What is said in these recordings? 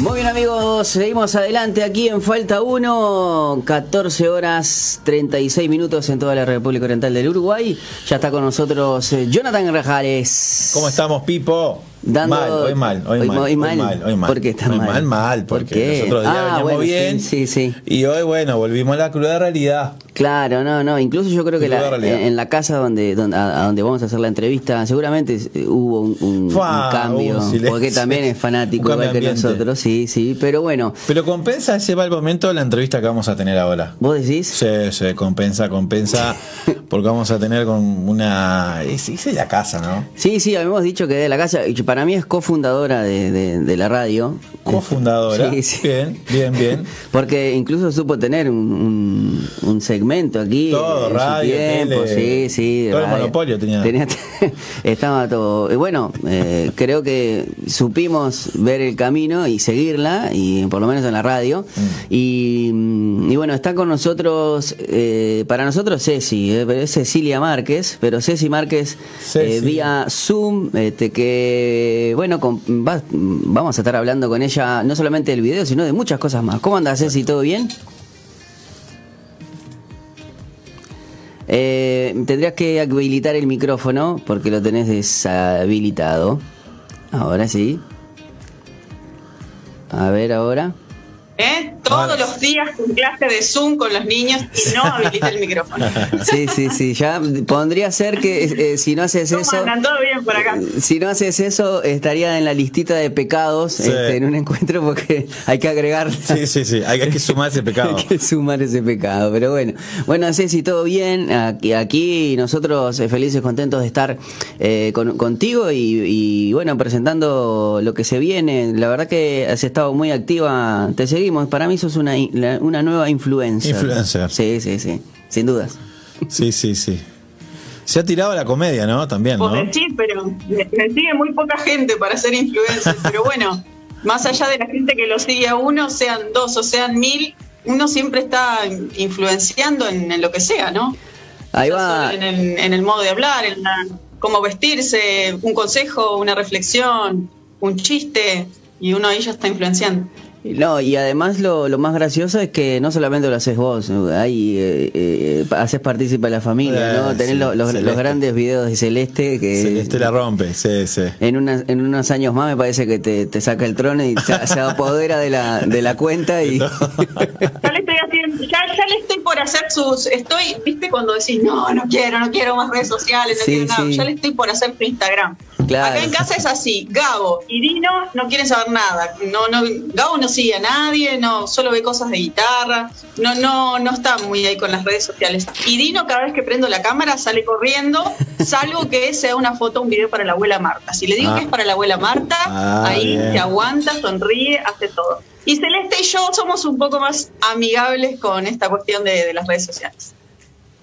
Muy bien amigos, seguimos adelante aquí en Falta 1, 14 horas 36 minutos en toda la República Oriental del Uruguay. Ya está con nosotros eh, Jonathan Rajales. ¿Cómo estamos, Pipo? Dando- Mal, hoy mal, hoy, Hoy mal, hoy hoy mal. mal, hoy mal. ¿Por qué está Hoy mal? mal, mal, ¿Por porque qué? los otros días Ah, veníamos bueno, bien. sí, sí. Y hoy, bueno, volvimos a la cruda realidad. Claro, no, no. Incluso yo creo que la- realidad. en la casa donde, donde a, a donde vamos a hacer la entrevista, seguramente eh, hubo un, un- un Fua, cambio, un porque también es fanático igual que de nosotros, sí, sí. Pero bueno, Pero compensa ese mal momento la entrevista que vamos a tener ahora. vos decís. Sí, sí, compensa, compensa, porque vamos a tener con una... Es, es la casa, ¿no? Sí, sí, habíamos dicho que de la casa, y para mí es cofundadora de, de, de la radio. Cofundadora. Sí, sí. Bien, bien, bien. Porque incluso supo tener un, un, un segmento aquí. Todo, en su radio, tiempo, tele, sí, sí. todo el monopolio tenía. estaba todo. y Bueno, eh, creo que supimos ver el camino y seguirla, y por lo menos en la radio. Mm. Y, mm, y bueno, está con nosotros, eh, para nosotros Ceci, eh, pero es Cecilia Márquez, pero Ceci Márquez eh, vía Zoom, este, que bueno, con- va- vamos a estar hablando con ella no solamente del video, sino de muchas cosas más. ¿Cómo andas, Ceci? ¿Todo bien? Eh, tendrías que habilitar el micrófono porque lo tenés deshabilitado. Ahora sí. A ver, ahora. ¿Eh? Todos Ahora. los días con clase de Zoom con los niños y no habilita el micrófono. Sí, sí, sí. Ya pondría ser que eh, si no haces ¿Cómo eso. andan? ¿Todo bien por acá? Si no haces eso, estaría en la listita de pecados Sí. este, en un encuentro porque hay que agregar. Sí, sí, sí, hay, hay que sumar ese pecado. Hay que sumar ese pecado, pero bueno. Bueno, Ceci, todo bien. Aquí, aquí nosotros eh, felices, contentos de estar eh, con- contigo y, y, bueno, presentando lo que se viene. La verdad que has estado muy activa. Te Para mí sos una, una nueva influencer. Influencer. Sí, sí, sí. Sin dudas. Sí, sí, sí. Se ha tirado a la comedia, ¿no? También, ¿no? Decís, pero me, sigue muy poca gente para ser influencer. Pero bueno, más allá de la gente que lo sigue a uno, sean dos o sean mil, uno siempre está influenciando en, en lo que sea, ¿no? Ahí va. En el, en el modo de hablar, en la- cómo vestirse, un consejo, una reflexión, un chiste, y uno ahí ya está influenciando. No, y además lo, lo más gracioso es que no solamente lo haces vos, ahí eh, eh, haces partícipe a la familia, ¿no? Eh, Tenés sí, los, los- grandes videos de Celeste que Celeste la rompe, sí, sí. en, unas- en unos años más me parece que te, te saca el trono y se, se apodera de la, de la cuenta y... estoy por hacer sus, estoy, viste cuando decís, no, no quiero, no quiero más redes sociales, no Sí, quiero nada, sí. ya le estoy por hacer Instagram. Claro. Acá en casa es así, Gabo y Dino no quieren saber nada, no, no, Gabo no sigue a nadie, no, solo ve cosas de guitarra, no, no, no está muy ahí con las redes sociales. Y Dino cada vez que prendo la cámara sale corriendo, salvo que sea una foto, un video para la abuela Marta. Si le digo Ah. que es para la abuela Marta, Ah, ahí bien. se aguanta, sonríe, hace todo. Y Celeste y yo somos un poco más amigables con esta cuestión de, de las redes sociales.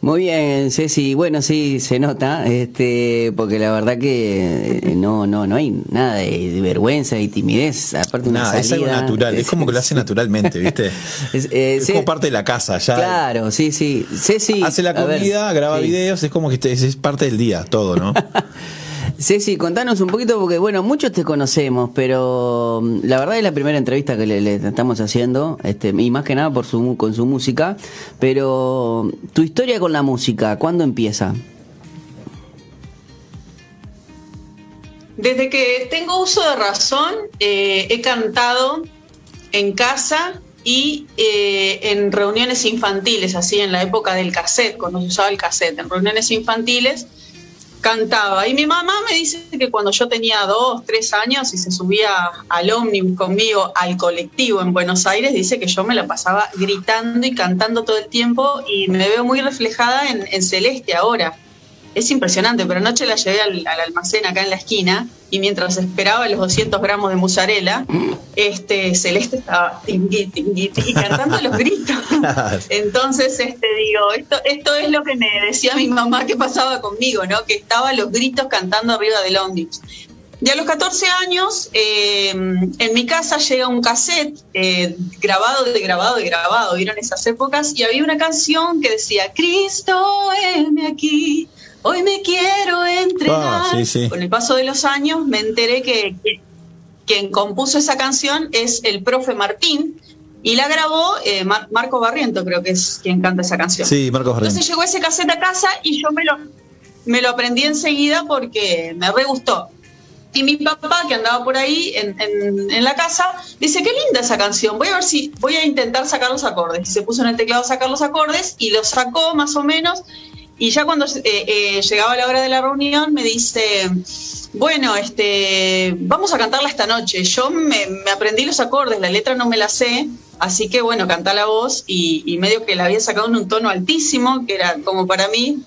Muy bien, Ceci. Bueno, sí, se nota, este, porque la verdad que eh, no, no, no hay nada de, de vergüenza y timidez, aparte una Nada, es algo natural, es como que lo hace naturalmente, ¿viste? Es, eh, Es como parte de la casa, ya. Claro, sí, sí. Ceci. Hace la ver, comida, graba sí. videos, es como que es, es parte del día, todo, ¿no? Ceci, contanos un poquito, porque bueno, muchos te conocemos, pero mm, la verdad es la primera entrevista que le, estamos haciendo, este, y más que nada por su, con su música, pero tu historia con la música, ¿cuándo empieza? Desde que tengo uso de razón, eh, he cantado en casa y eh, en reuniones infantiles, así en la época del cassette, cuando se usaba el cassette, en reuniones infantiles cantaba. Y mi mamá me dice que cuando yo tenía dos, tres años y se subía al ómnibus conmigo al colectivo en Buenos Aires, dice que yo me la pasaba gritando y cantando todo el tiempo y me veo muy reflejada en, en Celeste ahora. Es impresionante, pero anoche la llevé al, al almacén acá en la esquina y mientras esperaba los 200 gramos de mozzarella, este, Celeste estaba tingui, tingui, tingui, cantando los gritos. Entonces, este, digo, esto, esto es lo que me decía mi mamá que pasaba conmigo, ¿no? Que estaba los gritos cantando arriba del ómnibus. Y a los 14 años, eh, en mi casa llega un cassette eh, grabado de grabado de grabado, vieron esas épocas, y había una canción que decía, Cristo, heme aquí, hoy me quiero entregar. Ah, sí, sí. Con el paso de los años me enteré que, que- quien compuso esa canción es el profe Martín, y la grabó eh, Marco Barriento, creo que es quien canta esa canción. Sí, Marco Barriento. Entonces llegó ese cassette a casa y yo me lo, me lo aprendí enseguida porque me re gustó. Y mi papá, que andaba por ahí en, en, la casa, dice, qué linda esa canción, voy a ver si, voy a intentar sacar los acordes. Y se puso en el teclado a sacar los acordes y los sacó más o menos. Y ya cuando eh, eh, llegaba la hora de la reunión me dice, bueno, este, vamos a cantarla esta noche. Yo me, aprendí los acordes, la letra no me la sé, Así que bueno, canta la voz y, medio que la había sacado en un tono altísimo, que era como para mí.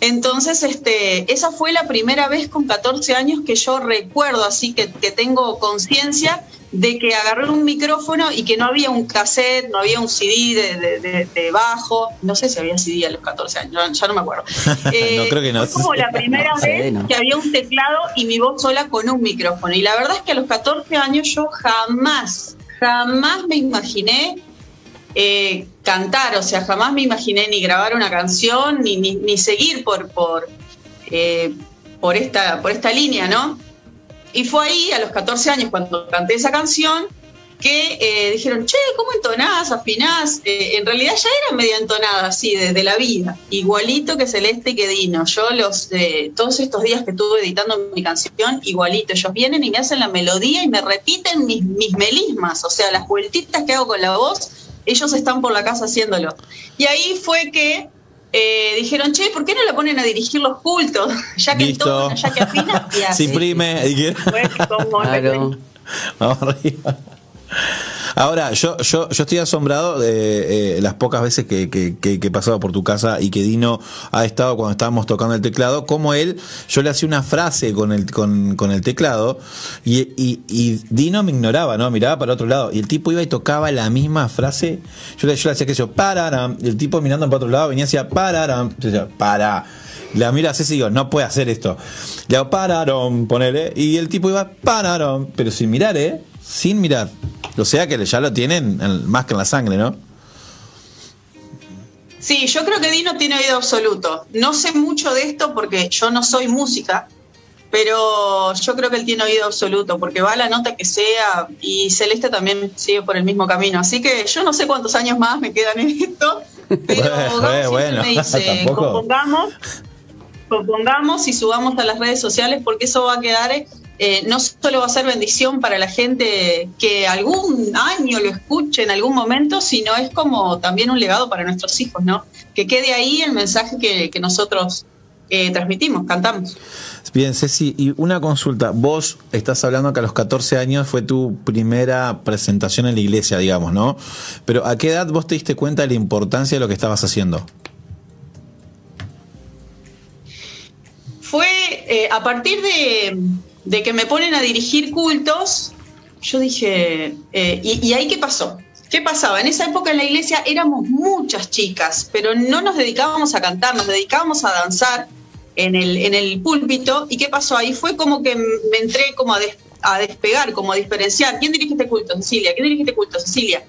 Entonces, este, esa fue la primera vez con 14 años que yo recuerdo, así que, que tengo conciencia de que agarré un micrófono y que no había un cassette, no había un CD de, bajo, no sé si había CD a los 14 años, ya no me acuerdo. no creo que no. Fue como la primera vez que había un teclado y mi voz sola con un micrófono. Y la verdad es que a los 14 años yo jamás jamás me imaginé eh, cantar, o sea, jamás me imaginé ni grabar una canción, ni, ni, seguir por, por, eh, por, esta, por esta línea, ¿no? Y fue ahí, a los 14 años, cuando canté esa canción, que eh, dijeron, che, ¿cómo entonás, afinás? Eh, en realidad ya era medio entonada, así, desde la vida, igualito que Celeste y que Dino. Yo los, eh, todos estos días que estuve editando mi canción, igualito, ellos vienen y me hacen la melodía y me repiten mis, mis melismas, o sea, las vueltitas que hago con la voz, ellos están por la casa haciéndolo. Y ahí fue que dijeron, che, ¿por qué no la ponen a dirigir los cultos? Ya que entona, ya que afina. Y Se imprime. Vamos arriba. Ahora, yo, yo, yo estoy asombrado de eh, las pocas veces que, que, he pasado por tu casa y que Dino ha estado cuando estábamos tocando el teclado, como él, yo le hacía una frase con el, con, el teclado y, y, Dino me ignoraba, ¿no? Miraba para otro lado y el tipo iba y tocaba la misma frase. Yo le, yo le hacía que yo, pararam, y el tipo mirando para otro lado venía hacia pararam, decía, para. La mira así y digo, no puede hacer esto. Le hago pararon, ponele, y el tipo iba pararon, pero sin mirar, ¿eh? Sin mirar. O sea que ya lo tienen más que en la sangre, ¿no? Sí, yo creo que Dino tiene oído absoluto. No sé mucho de esto porque yo no soy música, pero yo creo que él tiene oído absoluto porque va a la nota que sea y Celeste también sigue por el mismo camino. Así que yo no sé cuántos años más me quedan en esto, pero bueno, me dice, compongamos, compongamos y subamos a las redes sociales porque eso va a quedar eh, no solo va a ser bendición para la gente que algún año lo escuche en algún momento, sino es como también un legado para nuestros hijos, ¿no? Que quede ahí el mensaje que, nosotros eh, transmitimos, cantamos. Bien, Ceci, y una consulta. Vos estás hablando que a los 14 años fue tu primera presentación en la iglesia, digamos, ¿no? Pero ¿a qué edad vos te diste cuenta de la importancia de lo que estabas haciendo? Fue eh, a partir de, de que me ponen a dirigir cultos, yo dije, eh, y, ahí qué pasó? ¿Qué pasaba? En esa época en la iglesia éramos muchas chicas, pero no nos dedicábamos a cantar, nos dedicábamos a danzar en el, en el púlpito. ¿Y qué pasó? Ahí fue como que me entré como a, despegar, como a diferenciar. ¿Quién dirige este culto? Cecilia. ¿Quién dirige este culto? Cecilia.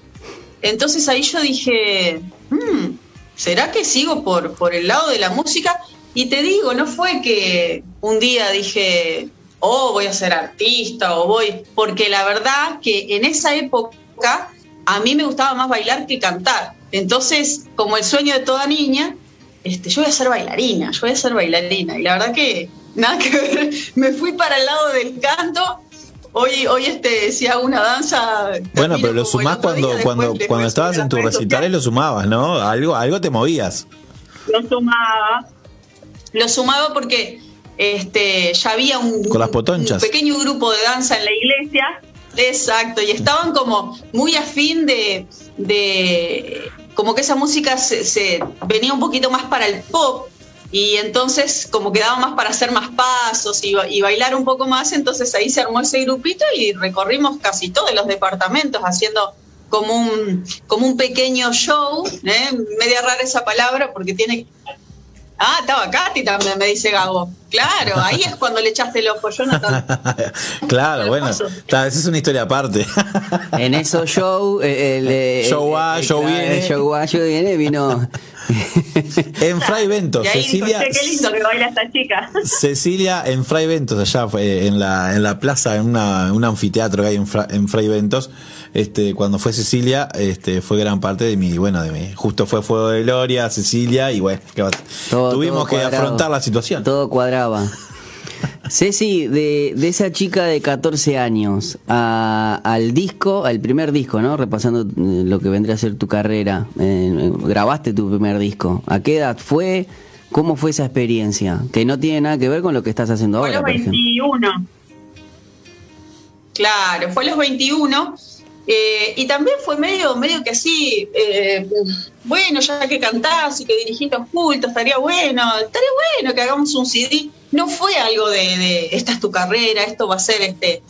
Entonces ahí yo dije, hmm, ¿será que sigo por, por el lado de la música? Y te digo, no fue que un día dije, o voy a ser artista o voy, porque la verdad que en esa época a mí me gustaba más bailar que cantar. Entonces, como el sueño de toda niña, este, yo voy a ser bailarina, yo voy a ser bailarina. Y la verdad que nada que ver, me fui para el lado del canto. Hoy, hoy este, si hago una danza. Bueno, pero lo sumás cuando, cuando, cuando estabas en tus recitales, lo sumabas, ¿no? Algo, algo te movías. Lo sumaba. Lo sumaba porque este, ya había un, pequeño grupo de danza en la iglesia, exacto, y estaban como muy afín de, de como que esa música se, venía un poquito más para el pop, y entonces como quedaba más para hacer más pasos y, y, bailar un poco más, entonces ahí se armó ese grupito y recorrimos casi todos los departamentos haciendo como un, como un pequeño show, ¿eh? media rara esa palabra porque tiene Ah, estaba Katy también, me dice Gabo. Claro, ahí es cuando le echaste el ojo, Jonathan. claro, bueno, esa es una historia aparte. en esos show, el, show A, show viene. Show A, show viene, vino, en Fray Ventos, Cecilia. dijo, "Che, qué lindo que baila esta chica. Cecilia en Fray Ventos, allá fue en la, en la plaza, en una, un anfiteatro que hay en, Fra- en Fray Ventos. Este, cuando fue Cecilia, este, fue gran parte de mi, bueno, de mi, justo fue Fuego de Gloria, Cecilia, y bueno, tuvimos todo que cuadrado. afrontar la situación. Todo cuadraba. Ceci, de, de esa chica de 14 años a- al disco, al primer disco, ¿no? Repasando eh, lo que vendría a ser tu carrera. eh, grabaste tu primer disco. ¿A qué edad fue? ¿Cómo fue esa experiencia? Que no tiene nada que ver con lo que estás haciendo Fue a ahora, los por ejemplo. 21. Claro, fue a los 21. eh, y también fue medio, medio que así, eh, bueno, ya que cantás y que dirigís los cultos, estaría bueno, estaría bueno que hagamos un CD. No fue algo de, de, esta es tu carrera, esto va a ser este.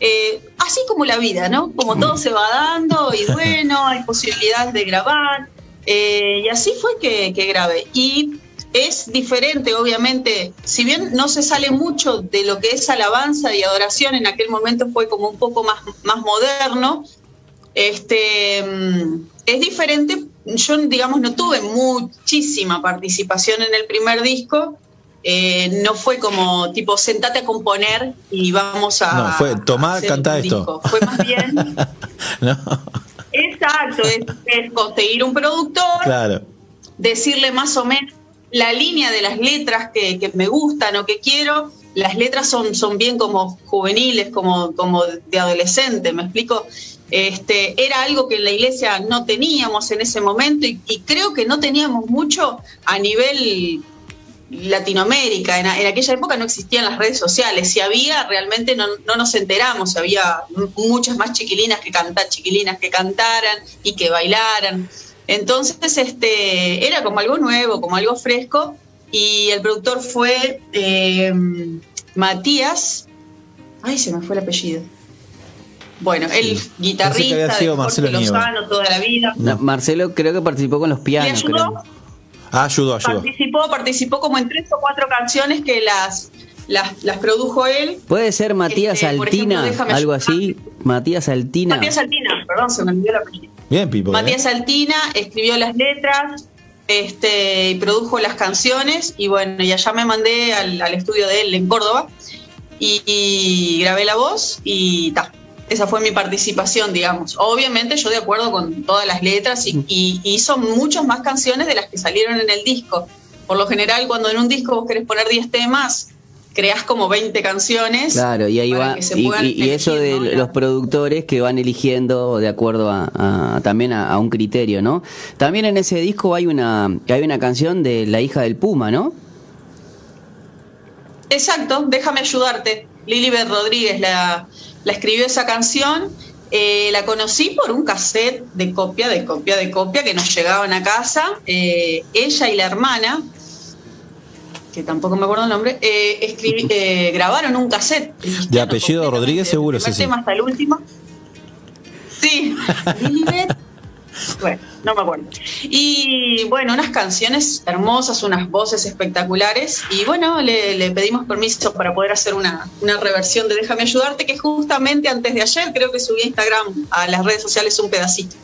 eh, así como la vida, ¿no? Como todo se va dando y bueno, hay posibilidades de grabar. eh, y así fue que, que grabé. Y es diferente, obviamente, si bien no se sale mucho de lo que es alabanza y adoración, en aquel momento fue como un poco más, más moderno, este, mm, es diferente. Yo, digamos, no tuve muchísima participación en el primer disco. Eh, no fue como tipo sentate a componer y vamos a. No, fue, cantá un esto. disco. Fue más bien. ¿No? exacto, es, es conseguir un productor, Claro. decirle más o menos la línea de las letras que, que me gustan o que quiero. Las letras son, son bien como juveniles, como, como de adolescente, ¿me explico? Este, era algo que en la iglesia no teníamos en ese momento y, y creo que no teníamos mucho a nivel Latinoamérica. En, en aquella época no existían las redes sociales. Si había, realmente no, no nos enteramos. Había muchas más chiquilinas que cantar, chiquilinas que cantaran y que bailaran. Entonces, este, era como algo nuevo, como algo fresco. Y el productor fue eh, Matías. Ay, se me fue el apellido. Bueno, el Pensé que había guitarrista sido de Marcelo. Lozano toda la vida. No, Marcelo creo que participó con los pianos. ayudó? creo. Ah, ayudó, ayudó. Participó, participó como en tres o cuatro canciones que las, las, las produjo él. ¿Puede ser Matías Este, Altina? ejemplo, algo así. Matías Altina. Matías Altina, perdón, se me olvidó el apellido. Bien, Pipo. ¿eh? Matías Altina escribió las letras este, y produjo las canciones y bueno, y allá me mandé al, al estudio de él en Córdoba y, y grabé la voz y ta. Esa fue mi participación, digamos. Obviamente yo de acuerdo con todas las letras y, y hizo muchas más canciones de las que salieron en el disco. Por lo general, cuando en un disco vos querés poner 10 temas, creás como 20 canciones. Claro, y ahí va. Y, y- eso de los productores que van eligiendo de acuerdo a, a- también a, a un criterio, ¿no? También en ese disco hay una hay una canción de La hija del Puma, ¿no? Exacto, déjame ayudarte. Lilibet Rodríguez la, la escribió esa canción. Eh, la conocí por un cassette de copia, de copia, de copia que nos llegaban a casa. Eh, ella y la hermana, que tampoco me acuerdo el nombre, eh, grabaron un cassette. De apellido Rodríguez, seguro, sí, tema hasta el último. Sí. Bueno, no me acuerdo. Y bueno, unas canciones hermosas, unas voces espectaculares. Y bueno, le, pedimos permiso para poder hacer una, una reversión de Déjame ayudarte, que justamente antes de ayer creo que subí a Instagram, a las redes sociales, un pedacito.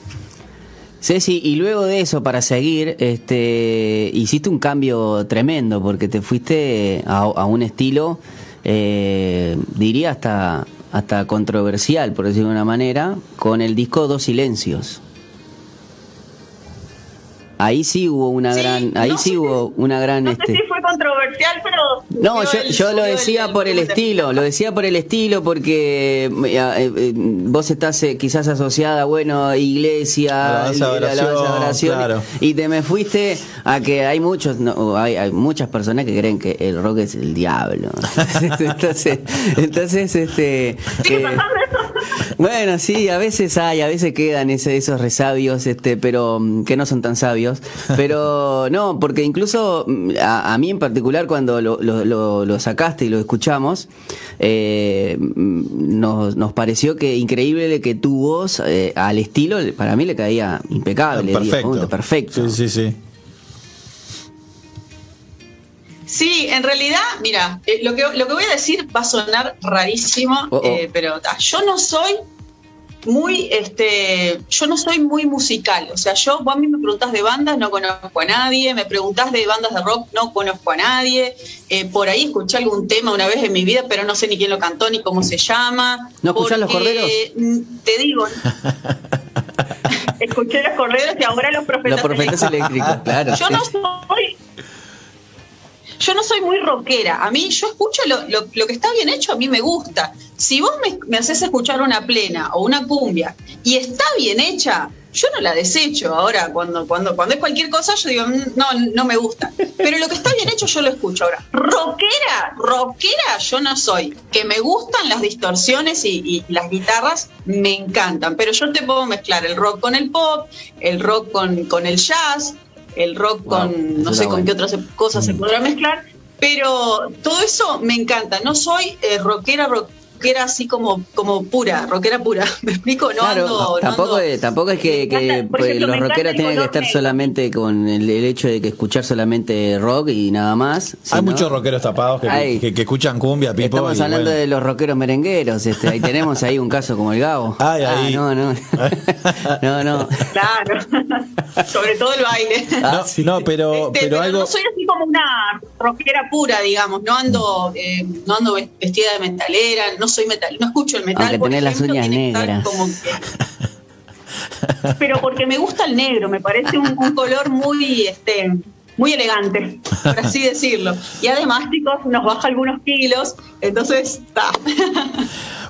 Ceci, y luego de eso, para seguir, este, hiciste un cambio tremendo, porque te fuiste a, a un estilo, eh, diría hasta, hasta controversial, por decirlo de una manera, con el disco Dos Silencios. Ahí sí hubo una Sí, gran, ahí no sí sé hubo una gran, No este. sé si fue controversial, pero. No, yo, el- yo lo decía por el estilo, lo decía por el estilo porque eh, eh, eh, vos estás eh, quizás asociada, bueno, iglesia, Alabanza, oración, oración, claro. y te me fuiste a que hay muchos, no, hay, hay muchas personas que creen que el rock es el diablo. entonces, entonces, este, ¿Sigue eh, pasando eso? Bueno, sí, a veces hay, a veces quedan ese- esos resabios, este, pero mm, que no son tan sabios. Pero no, porque incluso mm, a, a mí en particular cuando lo, lo- lo- lo sacaste y lo escuchamos, eh, mm, nos, nos pareció que increíble que tu voz eh, al estilo, para mí le caía impecable. perfecto. perfecto. Sí, sí, sí. Sí, en realidad, mira, eh, lo, que, lo que voy a decir va a sonar rarísimo, Oh, oh. eh, pero ta, yo no soy muy, este, yo no soy muy musical, o sea, yo, vos a mí me preguntás de bandas, no conozco a nadie, me preguntás de bandas de rock, no conozco a nadie, eh, por ahí escuché algún tema una vez en mi vida, pero no sé ni quién lo cantó ni cómo se llama. ¿No escuchás los corderos? Mm, te digo, escuché los corderos y ahora los profetas, Los profetas eléctricos, claro. Yo no soy yo no soy muy rockera. A mí, yo escucho lo, lo, que está bien hecho, a mí me gusta. Si vos me, me, haces escuchar una plena o una cumbia y está bien hecha, yo no la desecho. Ahora, cuando, cuando, cuando es cualquier cosa, yo digo, mm, no, no me gusta. Pero lo que está bien hecho, yo lo escucho. Ahora, rockera, rockera, yo no soy. Que me gustan las distorsiones y, y las guitarras, me encantan. Pero yo te puedo mezclar el rock con el pop, el rock con, con el jazz, el rock wow, con no sé con qué otras cosas se podrá mezclar, pero todo eso me encanta. No soy eh, rockera, rock, rockera así como, como pura, rockera pura. ¿Me explico? No claro, ando, tampoco, no ando, es, tampoco es que, que encanta, pues, ejemplo, los rockeros tienen que estar negro. solamente con el, el, hecho de que escuchar solamente rock y nada más. Hay muchos rockeros tapados que, Hay, que, que, escuchan cumbia, pipo. Estamos y hablando bueno. de los rockeros merengueros. Este, ahí tenemos ahí un caso como el Gabo. Ay, ahí. Ah, no, no. no, no. Claro. Sobre todo el baile. Ah, no, no, pero, este, pero, pero algo. no soy así como una rockera pura, digamos. No ando, eh, no ando vestida de metalera, no soy metal, no escucho el metal. Aunque tenés las uñas negras. Que... pero porque me gusta el negro, me parece un, un color muy, este, muy elegante, por así decirlo. Y además, chicos, nos baja algunos kilos, entonces está.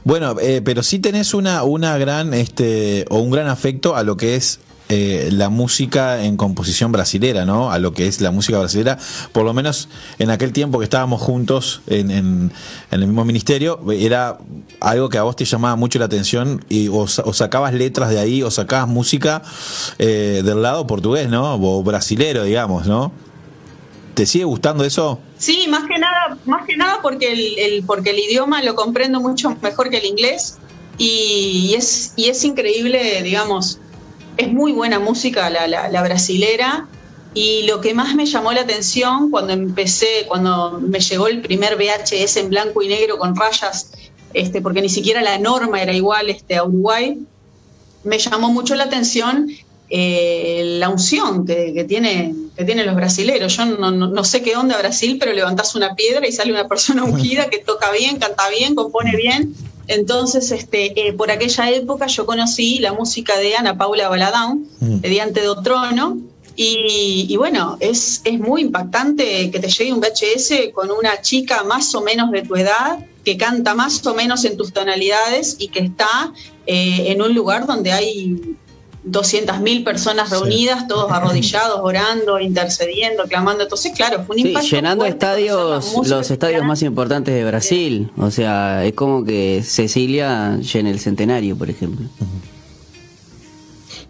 Bueno, eh, pero sí tenés una, una gran, este, o un gran afecto a lo que es eh, la música en composición brasilera, ¿no? A lo que es la música brasilera, por lo menos en aquel tiempo que estábamos juntos en, en, el mismo ministerio, era algo que a vos te llamaba mucho la atención y o, sacabas letras de ahí o sacabas música eh, del lado portugués, ¿no? O brasilero, digamos, ¿no? ¿Te sigue gustando eso? Sí, más que nada, más que nada porque el, porque el idioma lo comprendo mucho mejor que el inglés y, es, y es increíble, digamos, es muy buena música la, brasilera y lo que más me llamó la atención cuando empecé, cuando me llegó el primer VHS en blanco y negro con rayas, este, porque ni siquiera la norma era igual este, a Uruguay, me llamó mucho la atención eh, la unción que, que, tiene, que tienen los brasileros. Yo no, no, no, sé qué onda Brasil, pero levantás una piedra y sale una persona ungida que toca bien, canta bien, compone bien. Entonces, este, eh, por aquella época yo conocí la música de Ana Paula Baladán, mm. de Diante do Trono, y, y, bueno, es, es muy impactante que te llegue un VHS con una chica más o menos de tu edad, que canta más o menos en tus tonalidades y que está eh, en un lugar donde hay 200.000 personas reunidas, sí. todos arrodillados, orando, intercediendo, clamando. Entonces, claro, fue un sí, impacto. llenando estadios, los estadios más importantes de Brasil. Sí. O sea, es como que Cecilia llena el centenario, por ejemplo.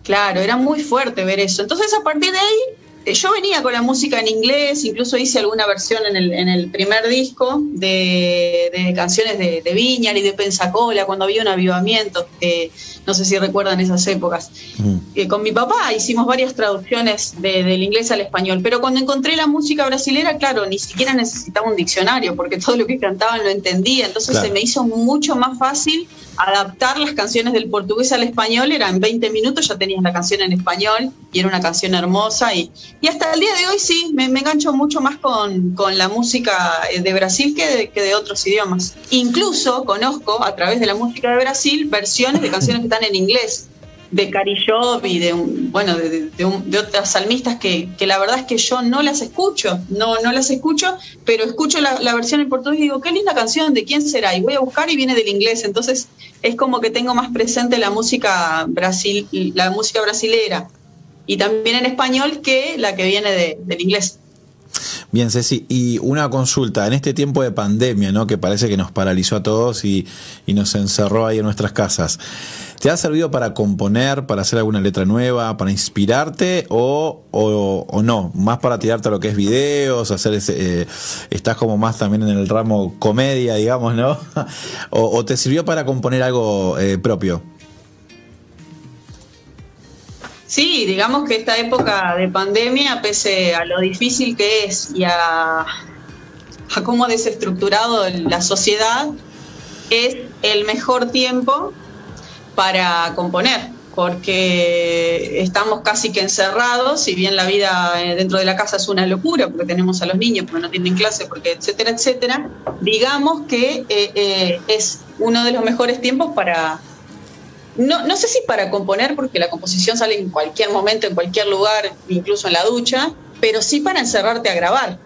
Claro, era muy fuerte ver eso. Entonces, a partir de ahí, yo venía con la música en inglés, incluso hice alguna versión en el, en el primer disco de, de canciones de, de, Viñar y de Pensacola, cuando había un avivamiento, no sé si recuerdan esas épocas. Mm. Eh, con mi papá hicimos varias traducciones de, del inglés al español, pero cuando encontré la música brasilera, claro, ni siquiera necesitaba un diccionario, porque todo lo que cantaban lo entendía, entonces claro. se me hizo mucho más fácil adaptar las canciones del portugués al español, era en 20 minutos ya tenías la canción en español y era una canción hermosa y, y hasta el día de hoy sí, me, engancho mucho más con, con, la música de Brasil que de, que de, otros idiomas. Incluso conozco a través de la música de Brasil versiones de canciones que están en inglés de Carillov y de, bueno, de, de, otras salmistas que, que, la verdad es que yo no las escucho, no, no las escucho, pero escucho la, la, versión en portugués y digo, qué linda canción, ¿de quién será? Y voy a buscar y viene del inglés, entonces es como que tengo más presente la música, brasil, la música brasilera y también en español que la que viene de, del inglés. Bien, Ceci, y una consulta, en este tiempo de pandemia, ¿no? Que parece que nos paralizó a todos y, nos encerró ahí en nuestras casas. ¿Te ha servido para componer, para hacer alguna letra nueva, para inspirarte o, o, o no? Más para tirarte a lo que es videos, hacer ese, eh, estás como más también en el ramo comedia, digamos, ¿no? o, o, te sirvió para componer algo eh, propio? Sí, digamos que esta época de pandemia, pese a lo difícil que es y a, a cómo ha desestructurado la sociedad, es el mejor tiempo para componer, porque estamos casi que encerrados, si bien la vida eh, dentro de la casa es una locura, porque tenemos a los niños, porque no tienen clase, porque etcétera, etcétera, digamos que eh, eh, es uno de los mejores tiempos para, no, no sé si para componer, porque la composición sale en cualquier momento, en cualquier lugar, incluso en la ducha, pero sí para encerrarte a grabar.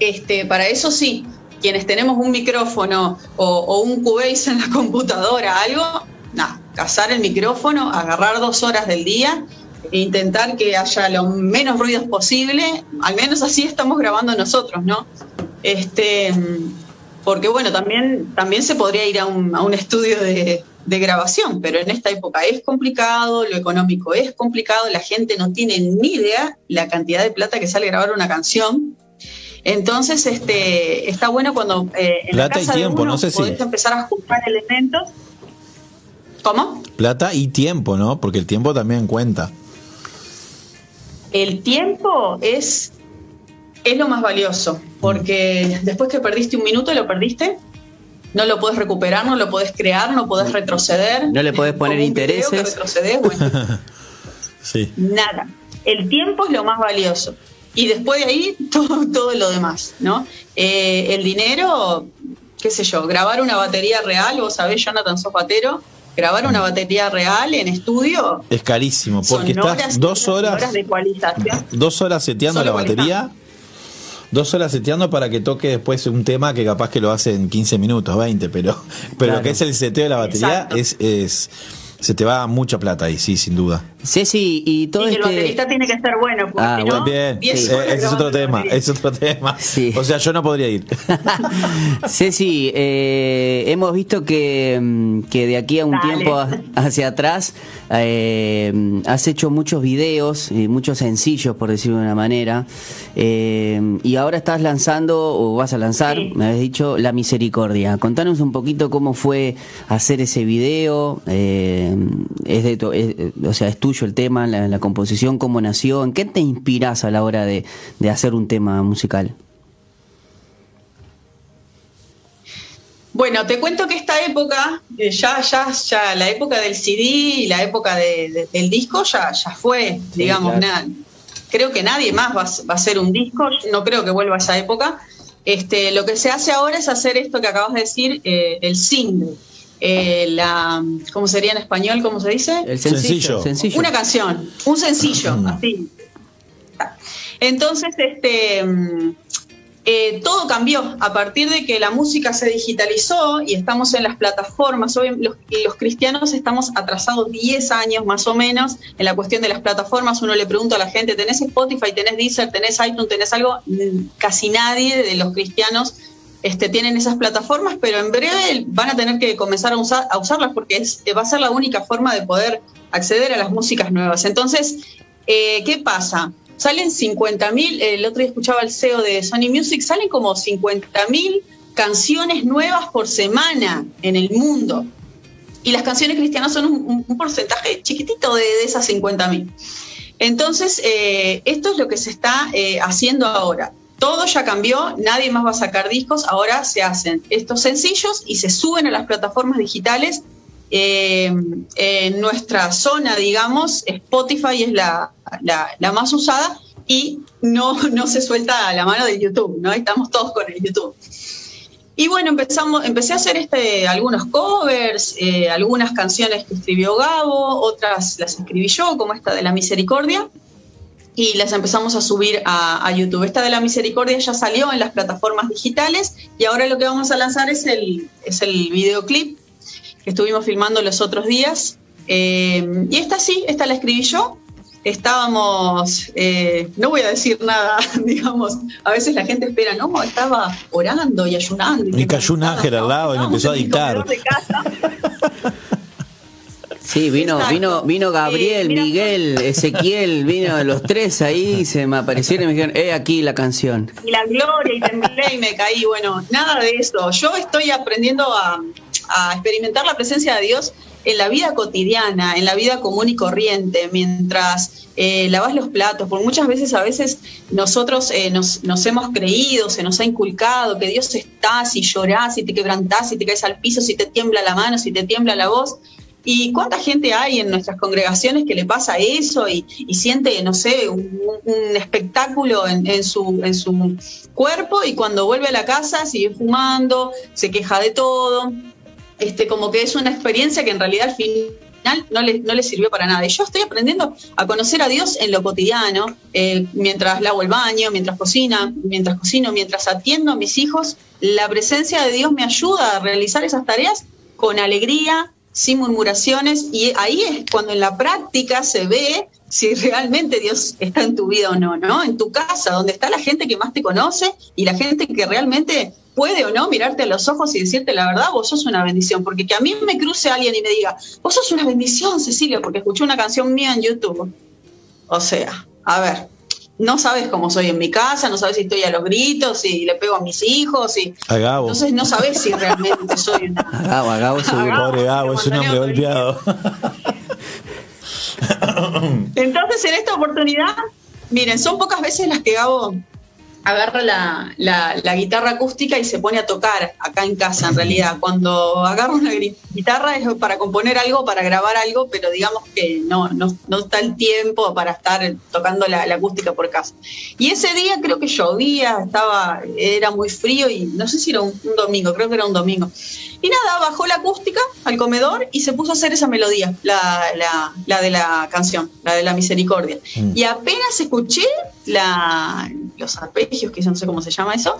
Este, para eso sí, quienes tenemos un micrófono o, un Cubase en la computadora, algo, nada, cazar el micrófono, agarrar dos horas del día e intentar que haya lo menos ruidos posible, al menos así estamos grabando nosotros, ¿no? Este, porque bueno, también, también se podría ir a un, a un estudio de, de grabación, pero en esta época es complicado, lo económico es complicado, la gente no tiene ni idea la cantidad de plata que sale a grabar una canción. Entonces, este, está bueno cuando eh, en plata la casa y tiempo, de uno no sé podés empezar a juntar elementos. ¿Cómo? Plata y tiempo, ¿no? Porque el tiempo también cuenta. El tiempo es, es lo más valioso, porque después que perdiste un minuto, lo perdiste no lo puedes recuperar, no lo puedes crear, no puedes retroceder. No le puedes poner intereses. sí. Nada. El tiempo es lo más valioso. Y después de ahí, todo, todo lo demás, ¿no? Eh, el dinero, qué sé yo, grabar una batería real, vos sabés, Jonathan, sos batero, grabar una batería real en estudio. Es carísimo, porque estás dos horas. horas de ecualización. Dos horas seteando la batería dos horas seteando para que toque después un tema que capaz que lo hace en 15 minutos, 20, pero, pero lo que es el seteo de la batería es, es se te va mucha plata ahí, sí, sin duda. Ceci, y todo y el este baterista tiene que ser bueno, porque ah, no, bien, eh, ese es otro tema, es otro tema. O sea, yo no podría ir. Ceci, eh, hemos visto que, mm, que, de aquí a un tiempo hacia atrás eh, has hecho muchos videos, y muchos sencillos, por decirlo de una manera, y ahora estás lanzando, o vas a lanzar, me habías dicho, La Misericordia. Contanos un poquito cómo fue hacer ese video, es de, o sea, es tuyo el tema, la, composición, cómo nació, ¿en qué te inspiras a la hora de, hacer un tema musical? Bueno, te cuento que esta época, eh, ya, ya, ya la época del CD y la época del disco ya, ya fue, digamos. Creo que nadie más va, a hacer un disco, no creo que vuelva a esa época. Este, lo que se hace ahora es hacer esto que acabas de decir, eh, el single. Eh, la, ¿cómo sería en español? ¿Cómo se dice? El sencillo. Una canción, un sencillo, así. Entonces, este, mm, eh, todo cambió a partir de que la música se digitalizó y estamos en las plataformas. Hoy los, los, cristianos estamos atrasados 10 años más o menos en la cuestión de las plataformas. Uno le pregunta a la gente, ¿tenés Spotify, tenés Deezer, tenés iTunes, tenés algo? Mm, casi nadie de los cristianos este, tienen esas plataformas, pero en breve van a tener que comenzar a, usarlas porque es, va a ser la única forma de poder acceder a las músicas nuevas. Entonces, eh, ¿qué pasa? Salen 50.000, el otro día escuchaba el CEO de Sony Music, salen como 50.000 canciones nuevas por semana en el mundo. Y las canciones cristianas son un, porcentaje chiquitito de, esas 50.000. Entonces, eh, esto es lo que se está eh, haciendo ahora todo ya cambió, nadie más va a sacar discos, ahora se hacen estos sencillos y se suben a las plataformas digitales. Eh, en nuestra zona, digamos, Spotify es la, más usada y no, no se suelta a la mano de YouTube, ¿no? Estamos todos con el YouTube. Y bueno, empezamos, empecé a hacer este, algunos covers, eh, algunas canciones que escribió Gabo, otras las escribí yo, como esta de La Misericordia y las empezamos a subir a, YouTube. Esta de la misericordia ya salió en las plataformas digitales y ahora lo que vamos a lanzar es el, es el videoclip que estuvimos filmando los otros días. Eh, y esta sí, esta la escribí yo. Estábamos, eh, no voy a decir nada, digamos, a veces la gente espera, no, estaba orando y ayunando. Y, cayó un ángel al lado y me empezó a dictar. Sí, vino, vino, vino Gabriel, Miguel, Ezequiel, vino los tres ahí, se me aparecieron y me dijeron, eh, aquí la canción. Y la gloria, y temblé y me caí. Bueno, nada de eso. Yo estoy aprendiendo a, experimentar la presencia de Dios en la vida cotidiana, en la vida común y corriente, mientras eh, lavas los platos, porque muchas veces, a veces nosotros eh, nos, nos, hemos creído, se nos ha inculcado que Dios está, si llorás, si te quebrantás, si te caes al piso, si te tiembla la mano, si te tiembla la voz, ¿Y cuánta gente hay en nuestras congregaciones que le pasa eso y, siente, no sé, un, espectáculo en, su, en su cuerpo y cuando vuelve a la casa sigue fumando, se queja de todo? Este, como que es una experiencia que en realidad al final no le, no le sirvió para nada. Y yo estoy aprendiendo a conocer a Dios en lo cotidiano, eh, mientras lavo el baño, mientras cocina, mientras cocino, mientras atiendo a mis hijos. La presencia de Dios me ayuda a realizar esas tareas con alegría, sin murmuraciones, y ahí es cuando en la práctica se ve si realmente Dios está en tu vida o no, ¿no? En tu casa, donde está la gente que más te conoce y la gente que realmente puede o no mirarte a los ojos y decirte la verdad, vos sos una bendición. Porque que a mí me cruce alguien y me diga, vos sos una bendición, Cecilia, porque escuché una canción mía en YouTube. O sea, a ver, no sabes cómo soy en mi casa, no sabes si estoy a los gritos, y le pego a mis hijos, y entonces no sabes si realmente soy una. Gabo, Gabo es un pobre Gabo, es un hombre golpeado. Entonces, en esta oportunidad, miren, son pocas veces las que Gabo agarra la, la, guitarra acústica y se pone a tocar acá en casa, en realidad. Cuando agarra una guitarra es para componer algo, para grabar algo, pero digamos que no, no, no está el tiempo para estar tocando la, acústica por casa. Y ese día creo que llovía, estaba, era muy frío y no sé si era un domingo, creo que era un domingo. Y nada, bajó la acústica al comedor y se puso a hacer esa melodía, la, de la canción, la de la misericordia. Mm. Y apenas escuché la, los arpegios, que no sé cómo se llama eso,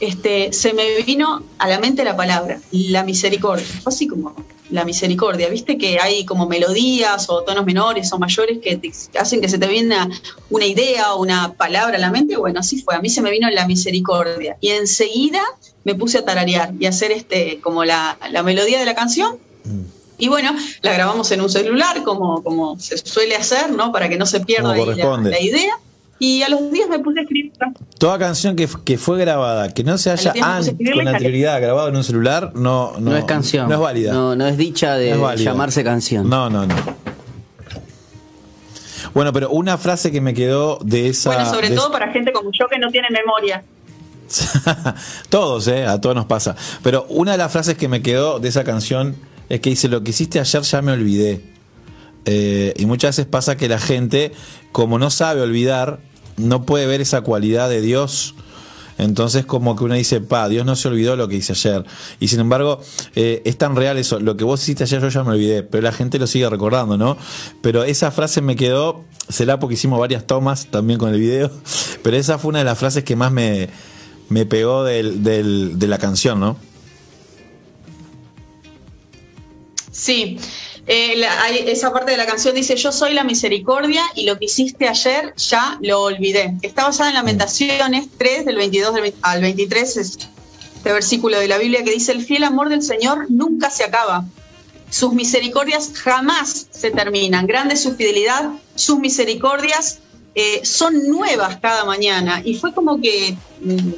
este, se me vino a la mente la palabra, la misericordia. Fue así como la misericordia. Viste que hay como melodías o tonos menores o mayores que hacen que se te venga una idea o una palabra a la mente. Bueno, así fue. A mí se me vino la misericordia. Y enseguida me puse a tararear y a hacer este, como la, melodía de la canción. Mm. Y bueno, la grabamos en un celular, como, como se suele hacer, ¿no? Para que no se pierda la, idea. Y a los días me puse a escribir. Toda canción que, que fue grabada, que no se haya antes con anterioridad grabado en un celular, no, no, es canción. No es válida. No, no es dicha de llamarse canción. No, no, no. Bueno, pero una frase que me quedó de esa. Bueno, sobre todo para gente como yo que no tiene memoria. todos, ¿eh? A todos nos pasa. Pero una de las frases que me quedó de esa canción es que dice, lo que hiciste ayer ya me olvidé. Eh, y muchas veces pasa que la gente, como no sabe olvidar, no puede ver esa cualidad de Dios. Entonces como que uno dice, pa, Dios no se olvidó lo que hice ayer. Y sin embargo, eh, es tan real eso, lo que vos hiciste ayer yo ya me olvidé, pero la gente lo sigue recordando, ¿no? Pero esa frase me quedó, será porque hicimos varias tomas también con el video, pero esa fue una de las frases que más me, me pegó del, de la canción, ¿no? Sí, eh, esa parte de la canción dice, yo soy la misericordia y lo que hiciste ayer ya lo olvidé. Está basada en Lamentaciones 3, del 22 al 23, este versículo de la Biblia que dice, el fiel amor del Señor nunca se acaba. Sus misericordias jamás se terminan. Grande su fidelidad, sus misericordias eh, son nuevas cada mañana. Y fue como que mm,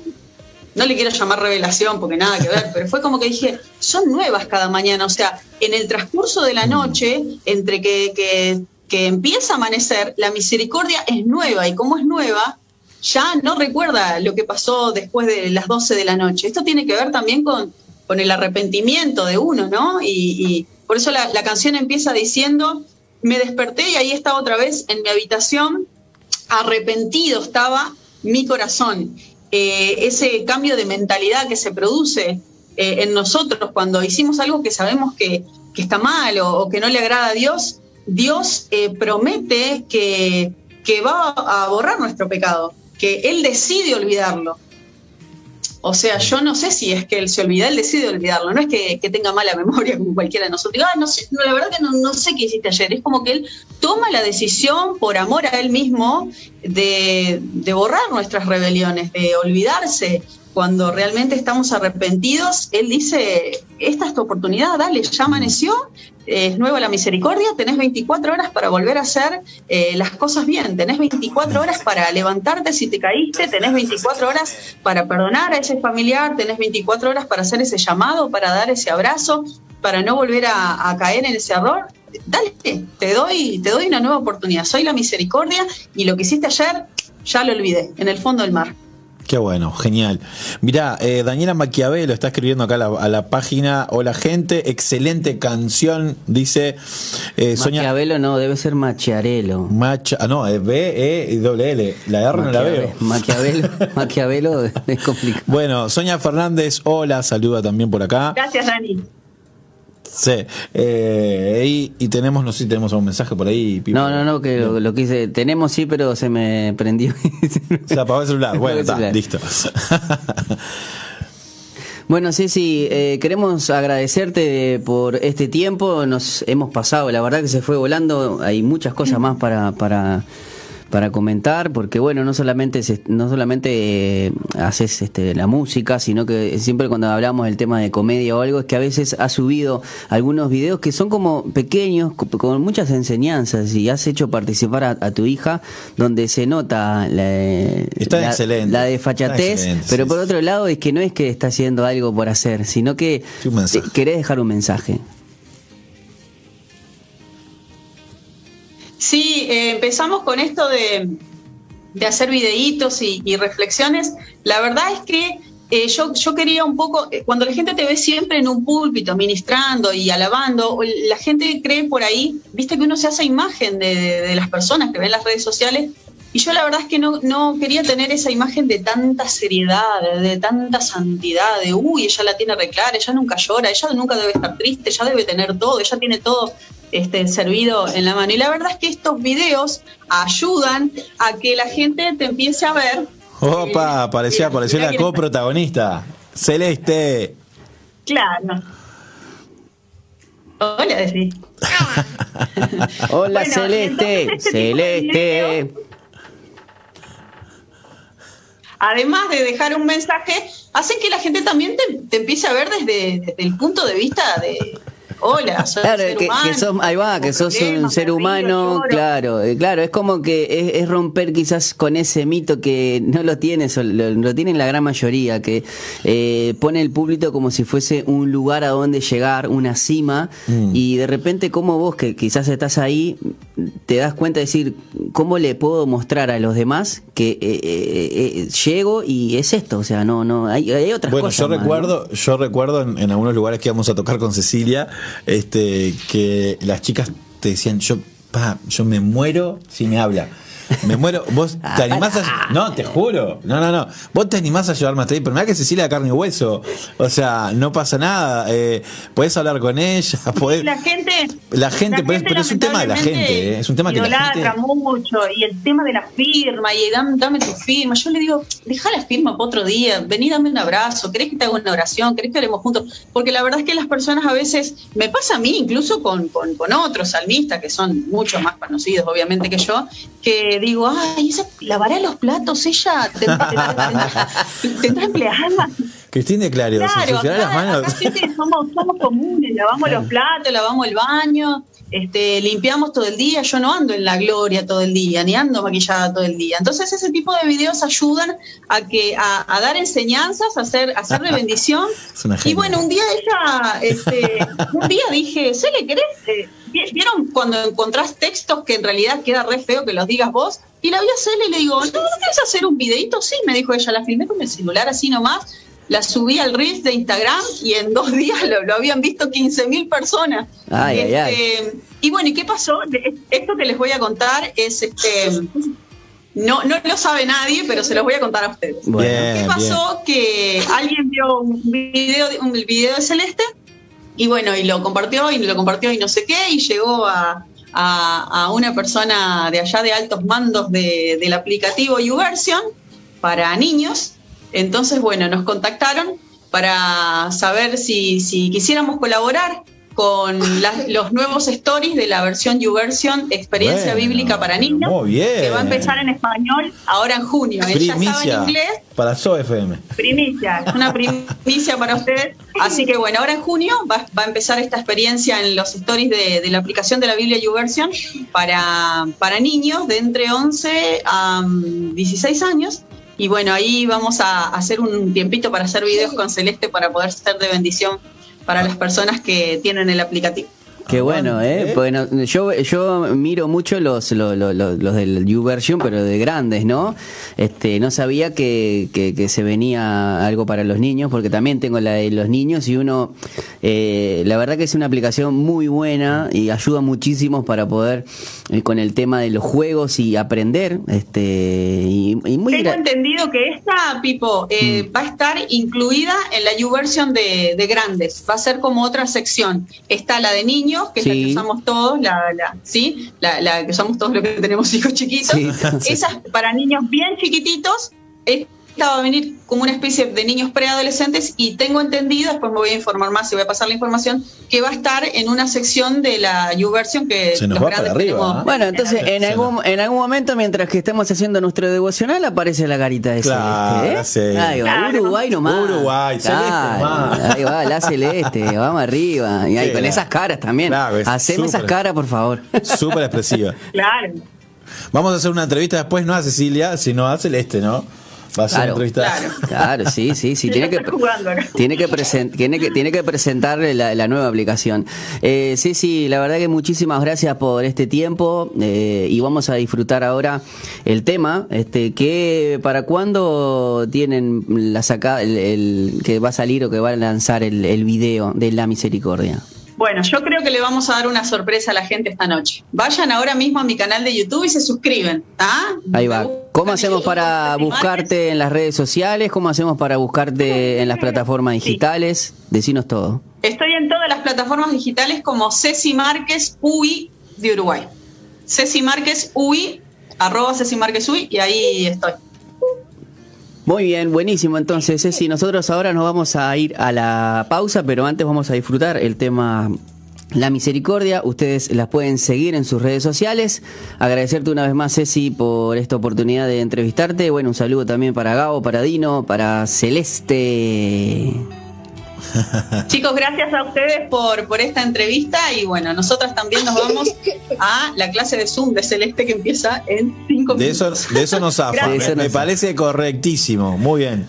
no le quiero llamar revelación porque nada que ver, pero fue como que dije, son nuevas cada mañana, o sea, en el transcurso de la noche, entre que, que, empieza a amanecer, la misericordia es nueva y como es nueva, ya no recuerda lo que pasó después de las 12 de la noche. Esto tiene que ver también con, con el arrepentimiento de uno, ¿no? Y, por eso la, la canción empieza diciendo, me desperté y ahí estaba otra vez en mi habitación, arrepentido estaba mi corazón. Eh, ese cambio de mentalidad que se produce eh, en nosotros cuando hicimos algo que sabemos que, está mal o, que no le agrada a Dios, Dios eh, promete que, que va a borrar nuestro pecado, que Él decide olvidarlo. O sea, yo no sé si es que él se olvida, él decide olvidarlo, no es que, tenga mala memoria como cualquiera de nosotros. Ah, no sé, la verdad que no, sé qué hiciste ayer, es como que él toma la decisión por amor a él mismo de, de borrar nuestras rebeliones, de olvidarse cuando realmente estamos arrepentidos, Él dice, esta es tu oportunidad, dale, ya amaneció, es nueva la misericordia, tenés 24 horas para volver a hacer eh, las cosas bien, tenés 24 horas para levantarte si te caíste, tenés 24 horas para perdonar a ese familiar, tenés 24 horas para hacer ese llamado, para dar ese abrazo, para no volver a, caer en ese error. Dale, te doy, te doy una nueva oportunidad. Soy la misericordia y lo que hiciste ayer ya lo olvidé, en el fondo del mar. Qué bueno, genial. Mirá, eh, Daniela Maquiavelo está escribiendo acá a la, a la página. Hola gente, excelente canción, dice eh, Sonia. Maquiavelo no, debe ser Machiarelo. Macha, ah, no, es B, E y doble L. La R no la veo. Maquiavelo, Maquiavelo es complicado. Bueno, Sonia Fernández, hola, saluda también por acá. Gracias, Dani. Sí, eh, y, y tenemos, no sé si tenemos un mensaje por ahí. Pipo. No, no, no, que lo, lo quise. Tenemos sí, pero se me prendió. Se apagó el celular. Bueno, está, listo. Bueno, Ceci, eh, queremos agradecerte por este tiempo. Nos hemos pasado, la verdad que se fue volando. Hay muchas cosas más para, para, para comentar, porque bueno, no solamente se- no solamente eh, haces este, la música, sino que siempre cuando hablamos del tema de comedia o algo, es que a veces has subido algunos videos que son como pequeños, co- con muchas enseñanzas, y has hecho participar a, a tu hija, donde se nota la, Está la- excelente. la desfachatez, excelente, pero sí, por otro lado es que no es que está haciendo algo por hacer, sino que querés dejar un mensaje. Empezamos con esto de, de hacer videitos y, reflexiones. La verdad es que eh, yo, yo quería un poco, eh, cuando la gente te ve siempre en un púlpito, ministrando y alabando, la gente cree por ahí, viste que uno se hace imagen de, de- de las personas que ven las redes sociales. Y yo la verdad es que no, no quería tener esa imagen de tanta seriedad, de, de tanta santidad, de, uy, ella la tiene reclara, ella nunca llora, ella nunca debe estar triste, ella debe tener todo, ella tiene todo este, servido en la mano. Y la verdad es que estos videos ayudan a que la gente te empiece a ver. Opa, Eh, apareció, mira, apareció mira la coprotagonista. Celeste. Claro. Hola, Desi. Hola Bueno, Celeste, entonces este Celeste. Además de dejar un mensaje, hacen que la gente también te, te empiece a ver desde, desde el punto de vista de, hola, soy Claro, un ser que, humano, que sos, ahí va, que sos un ser río, humano, lloro. claro, eh, claro, es como que es, es romper quizás con ese mito que no lo tiene, sol- lo, lo tienen la gran mayoría, que eh, pone el público como si fuese un lugar a donde llegar, una cima, Mm. y de repente como vos que quizás estás ahí, te das cuenta de decir, ¿cómo le puedo mostrar a los demás que eh, eh, eh, llego y es esto? O sea, no, no, hay, hay otras Bueno, cosas. yo más, ¿no? recuerdo, yo recuerdo en, en algunos lugares que íbamos a tocar con Cecilia, este, que las chicas te decían, yo, pa, yo me muero si me habla. Me muero, vos te animás a. No, te juro. No, no, no. Vos te animás a llevarme hasta ahí, pero mirá que Cecilia de carne y hueso. O sea, no pasa nada. Eh, podés hablar con ella, podés. La gente, La gente, pero es- pero es un tema de la gente, ¿eh? Es un tema que la gente- mucho y el tema de la firma y dame, dame tu firma. Yo le digo, deja la firma para otro día, vení, dame un abrazo, ¿querés que te haga una oración? ¿Querés que oremos juntos? Porque la verdad es que las personas a veces, me pasa a mí incluso con, con, con otros salmistas que son mucho más conocidos obviamente que yo, que digo, ay, esa lavará los platos, ella tendrá, empleada. Cristín de Clario, ¿se ensuciará las acá- manos? acá somos, somos comunes, lavamos los platos, lavamos el baño, este, limpiamos todo el día. Yo no ando en la gloria todo el día, ni ando maquillada todo el día. Entonces ese tipo de videos ayudan a que a, a dar enseñanzas, a hacer, a hacer de bendición. Y bueno, un día ella, este, un día dije, ¿se le querés? ¿Vi- ¿Vieron cuando encontrás textos que en realidad queda re feo que los digas vos? Y la vi a Cele y le digo, ¿no, ¿no querés hacer un videito? Sí, me dijo ella, la filmé con el celular así nomás, la subí al Reels de Instagram y en dos días lo, lo habían visto 15 mil personas. Ay, ay, ay. Este, Y bueno, ¿y qué pasó? Esto que les voy a contar es, este, no, no lo sabe nadie, pero se los voy a contar a ustedes. Bueno. ¿Qué pasó? Que alguien vio un video, de- un video de Celeste y bueno, y lo compartió y lo compartió y no sé qué, y llegó a, a- una persona de allá de altos mandos de- del aplicativo YouVersion para niños. Entonces, bueno, nos contactaron para saber si, si quisiéramos colaborar con las- los nuevos stories de la versión YouVersion Experiencia Bueno, Bíblica para Niños, muy bien. que va a empezar en español ahora en junio. Él ya estaba en Primicia inglés, para SOFM. Primicia, es una primicia para ustedes. Así que bueno, ahora en junio va, va a empezar esta experiencia en los stories de, de la aplicación de la Biblia YouVersion para, para niños de entre 11 a mm, 16 años. Y bueno, ahí vamos a hacer un tiempito para hacer videos con Celeste para poder ser de bendición para las personas que tienen el aplicativo. Qué bueno, ¿eh? Bueno, yo, yo miro mucho los, los, los, los del YouVersion, pero de grandes, ¿no? Este, no sabía que, que, que se venía algo para los niños, porque también tengo la de los niños y uno, eh, la verdad que es una aplicación muy buena y ayuda muchísimo para poder, eh, con el tema de los juegos y aprender, este, y, y muy Tengo entendido que esta, Pipo, eh, Mm. va a estar incluida en la YouVersion de, de grandes. Va a ser como otra sección. Está la de niños, que es la que usamos todos, la, la, ¿sí? La, la que somos todos los que tenemos hijos chiquitos. Sí. Esas para niños bien chiquititos. Esta va a venir como una especie de niños preadolescentes y tengo entendido, después me voy a informar más y voy a pasar la información, que va a estar en una sección de la YouVersion que Se nos los va para grandes arriba, tenemos. ¿eh? Bueno, entonces en algún, en algún momento, mientras que estemos haciendo nuestro devocional, aparece la garita de Claro, Celeste. ¿eh? sí. Ahí va, Claro. Uruguay nomás. Uruguay, Celeste nomás. Ahí va, la Celeste, vamos arriba. Y ahí Sí, con esas caras también. Claro, es Haceme esas caras, por favor. Súper expresiva. Claro. Vamos a hacer una entrevista después, no a Cecilia, sino a Celeste, ¿no? Va a ser Claro. Claro. Claro, sí, sí, sí. Tiene que, tiene que, presen- tiene que, tiene que presentarle la, la nueva aplicación. Eh, sí, sí, la verdad que muchísimas gracias por este tiempo eh, y vamos a disfrutar ahora el tema. Este, que ¿Para cuándo tienen la saca, el, el- que va a salir o que va a lanzar el, el video de La Misericordia? Bueno, yo creo que le vamos a dar una sorpresa a la gente esta noche. Vayan ahora mismo a mi canal de YouTube y se suscriben, ¿está? Ahí va. ¿Cómo hacemos para buscarte en las redes sociales? ¿Cómo hacemos para buscarte en las plataformas digitales? Decinos todo. Estoy en todas las plataformas digitales como Ceci Márquez UI de Uruguay. Ceci Márquez UI, arroba Ceci Márquez UI, y ahí estoy. Muy bien, buenísimo. Entonces, Ceci, nosotros ahora nos vamos a ir a la pausa, pero antes vamos a disfrutar el tema La Misericordia. Ustedes las pueden seguir en sus redes sociales. Agradecerte una vez más, Ceci, por esta oportunidad de entrevistarte. Bueno, un saludo también para Gabo, para Dino, para Celeste. Chicos, gracias a ustedes por, por esta entrevista y bueno, nosotras también nos vamos a la clase de Zoom de Celeste que empieza en cinco De eso, minutos. de eso nos zafa. Gracias. Me, De eso nos me zafa. parece correctísimo. Muy bien.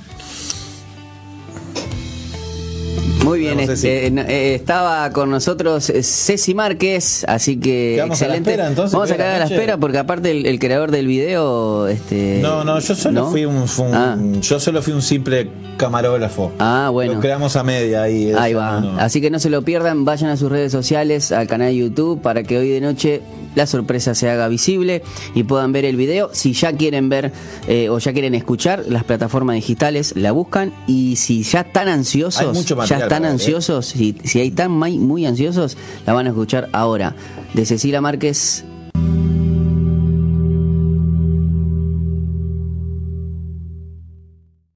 Muy bien, este, eh, estaba con nosotros eh, Ceci Márquez, así que Quedamos a la excelente. espera, entonces, Vamos a quedar a la espera porque aparte el, el creador del video, este, No, no, yo solo ¿no? fui un, Ah. yo solo fui un simple camarógrafo. Ah, bueno. Lo creamos a media ahí. Ahí va. no, no. Así que no se lo pierdan, vayan a sus redes sociales, al canal de YouTube, para que hoy de noche la sorpresa se haga visible y puedan ver el video. Si ya quieren ver eh, o ya quieren escuchar, las plataformas digitales la buscan. Y si ya están Hay ansiosos, ya están ver, ¿eh? ansiosos, si, si ahí están muy, muy ansiosos, la van a escuchar ahora. De Cecilia Márquez,